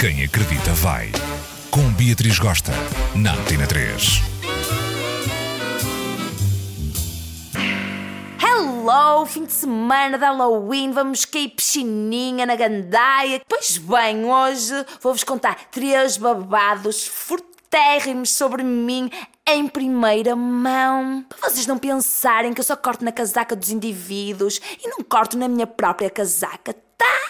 Quem acredita vai. Com Beatriz Gosta, na Antena 3. Hello, fim de semana de Halloween, vamos cair piscininha na gandaia. Pois bem, hoje vou-vos contar três babados fortérrimos sobre mim em primeira mão. Para vocês não pensarem que eu só corto na casaca dos indivíduos e não corto na minha própria casaca, tá?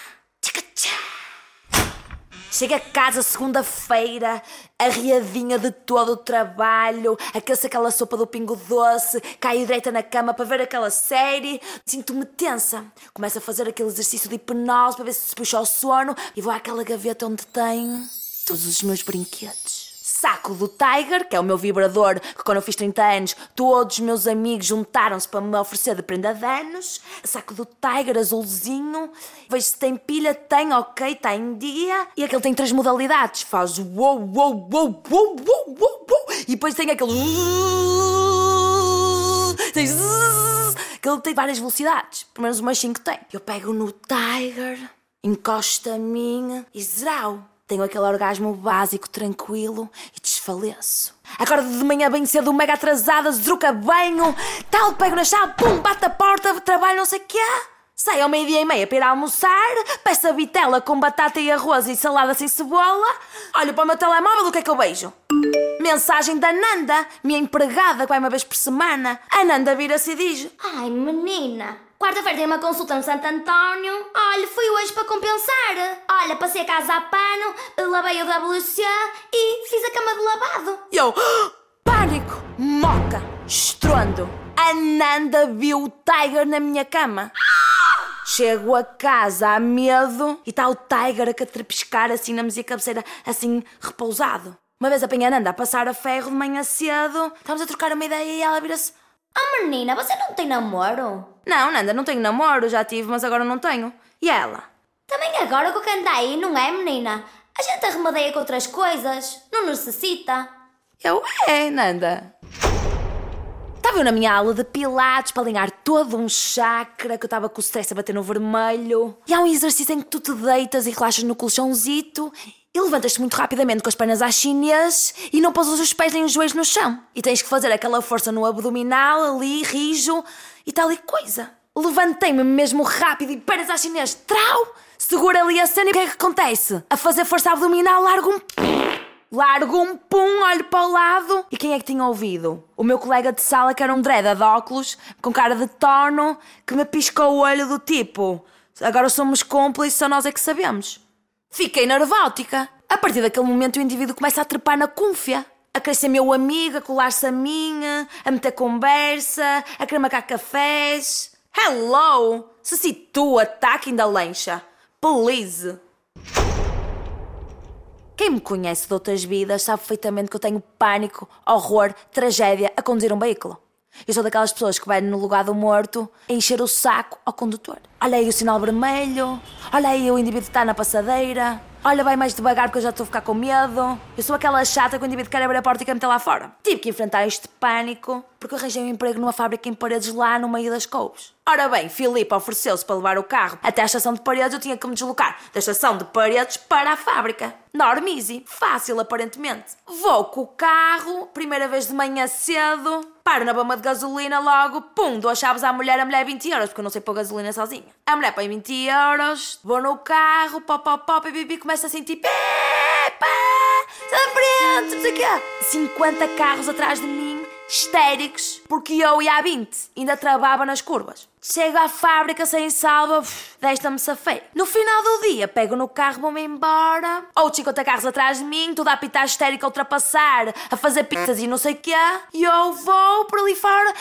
Chego a casa segunda-feira, arriadinha de todo o trabalho, aqueço aquela sopa do pingo doce, caio direita na cama para ver aquela série, sinto-me tensa. Começo a fazer aquele exercício de hipnose para ver se se puxa o sono e vou àquela gaveta onde tenho todos os meus brinquedos. Saco do Tiger, que é o meu vibrador, que quando eu fiz 30 anos, todos os meus amigos juntaram-se para me oferecer de prenda de anos. Saco do Tiger, azulzinho. Vejo se tem pilha, tem, ok, está em dia. E aquele tem três modalidades. Faz uou, uou, uou, uou, uou, uou, uou. E depois tem aquele... Tem que ele tem várias velocidades. Pelo menos umas 5 tem. Eu pego no Tiger, encosto a minha e zerau. Tenho aquele orgasmo básico, tranquilo e desfaleço. Acordo de manhã bem cedo, mega atrasada, zruca banho, tal, pego na chave, pum, bate a porta, trabalho, não sei o quê. Saio ao meio-dia e meia para ir almoçar, peço a vitela com batata e arroz e salada sem cebola. Olho para o meu telemóvel, o que é que eu vejo? Mensagem da Nanda, minha empregada que vai uma vez por semana. A Nanda vira-se e diz: Ai, menina, quarta-feira tem uma consulta no Santo António. Olha, fui hoje para compensar. Olha, passei a casa a pano, lavei o WC e fiz a cama de lavado. E eu, pânico, moca, estrondo. A Nanda viu o Tiger na minha cama. Chego a casa a medo e está o Tiger a catrapiscar assim na minha cabeceira, assim repousado. Uma vez apanhei a a passar a ferro de manhã cedo, estávamos a trocar uma ideia e ela vira-se: Oh, menina, você não tem namoro? Não, Nanda, não tenho namoro, já tive, mas agora não tenho. E ela? Também agora com o que anda aí, não é, menina? A gente arremadeia com outras coisas, não necessita. Eu é, Nanda. Estava eu na minha aula de pilates para alinhar todo um chakra que eu estava com o stress a bater no vermelho. E há um exercício em que tu te deitas e relaxas no colchãozito e levantas-te muito rapidamente com as pernas às chinês e não pousas os pés nem os joelhos no chão. E tens que fazer aquela força no abdominal ali, rijo e tal e coisa. Levantei-me mesmo rápido e pernas às chinês, trau! Segura ali a cena e o que é que acontece? A fazer força abdominal, largo um Largo um pum, olho para o lado. E quem é que tinha ouvido? O meu colega de sala, que era um dreda de óculos, com cara de torno, que me piscou o olho do tipo: agora somos cúmplices, só nós é que sabemos. Fiquei nervótica. A partir daquele momento, o indivíduo começa a trepar na cúnfia. A querer ser meu amigo, a colar-se a minha, a meter conversa, a querer marcar cafés. Hello! Se situa, ataque da lancha. Please! Quem me conhece de outras vidas sabe perfeitamente que eu tenho pânico, horror, tragédia a conduzir um veículo. Eu sou daquelas pessoas que vai no lugar do morto encher o saco ao condutor. Olha aí o sinal vermelho, olha aí o indivíduo que está na passadeira, olha vai mais devagar porque eu já estou a ficar com medo. Eu sou aquela chata que o indivíduo quer abrir a porta e quer meter lá fora. Tive que enfrentar este pânico porque arranjei um emprego numa fábrica em paredes lá no meio das couves. Ora bem, Filipe ofereceu-se para levar o carro até à estação de paredes, eu tinha que me deslocar da estação de paredes para a fábrica. Norm easy, fácil aparentemente. Vou com o carro, primeira vez de manhã cedo, paro na bomba de gasolina logo, pum, dou as chaves à mulher, a mulher 20 euros, porque eu não sei pôr gasolina sozinha. A mulher põe 20 euros, vou no carro, pop, pop, pop, e bibi começa a sentir pá, sai frente, não sei quê. 50 carros atrás de mim, histéricos, porque eu ia a 20, ainda travava nas curvas. Chego à fábrica sem salva, desta-me safei. No final do dia, pego no carro, vou-me embora. Outros 50 carros atrás de mim, tudo a apitar histérico, a ultrapassar, a fazer pizzas e não sei o quê. E eu vou por ali fora.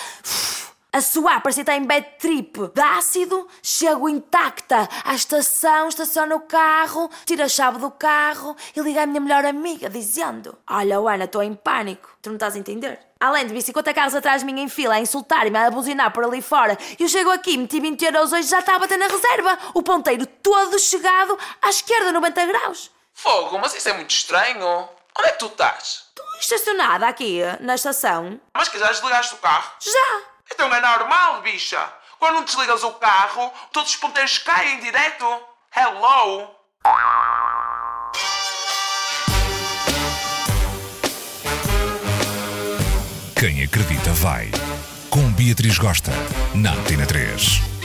A suar, parecia estar em bad trip de ácido, chego intacta à estação, estaciono o carro, tiro a chave do carro e ligo à minha melhor amiga, dizendo: Olha, Ana, estou em pânico, tu não estás a entender? Além de vir 50 carros atrás de mim em fila a insultar-me, a buzinar por ali fora, eu chego aqui, meti 20 euros hoje, já está a bater na reserva, o ponteiro todo chegado à esquerda, 90 graus. Fogo, mas isso é muito estranho. Onde é que tu estás? Estou estacionada aqui, na estação. Mas que já desligaste o carro? Já! Então é normal, bicha. Quando não desligas o carro, todos os ponteiros caem direto. Hello! Quem acredita vai. Com Beatriz Gosta, na Antena 3.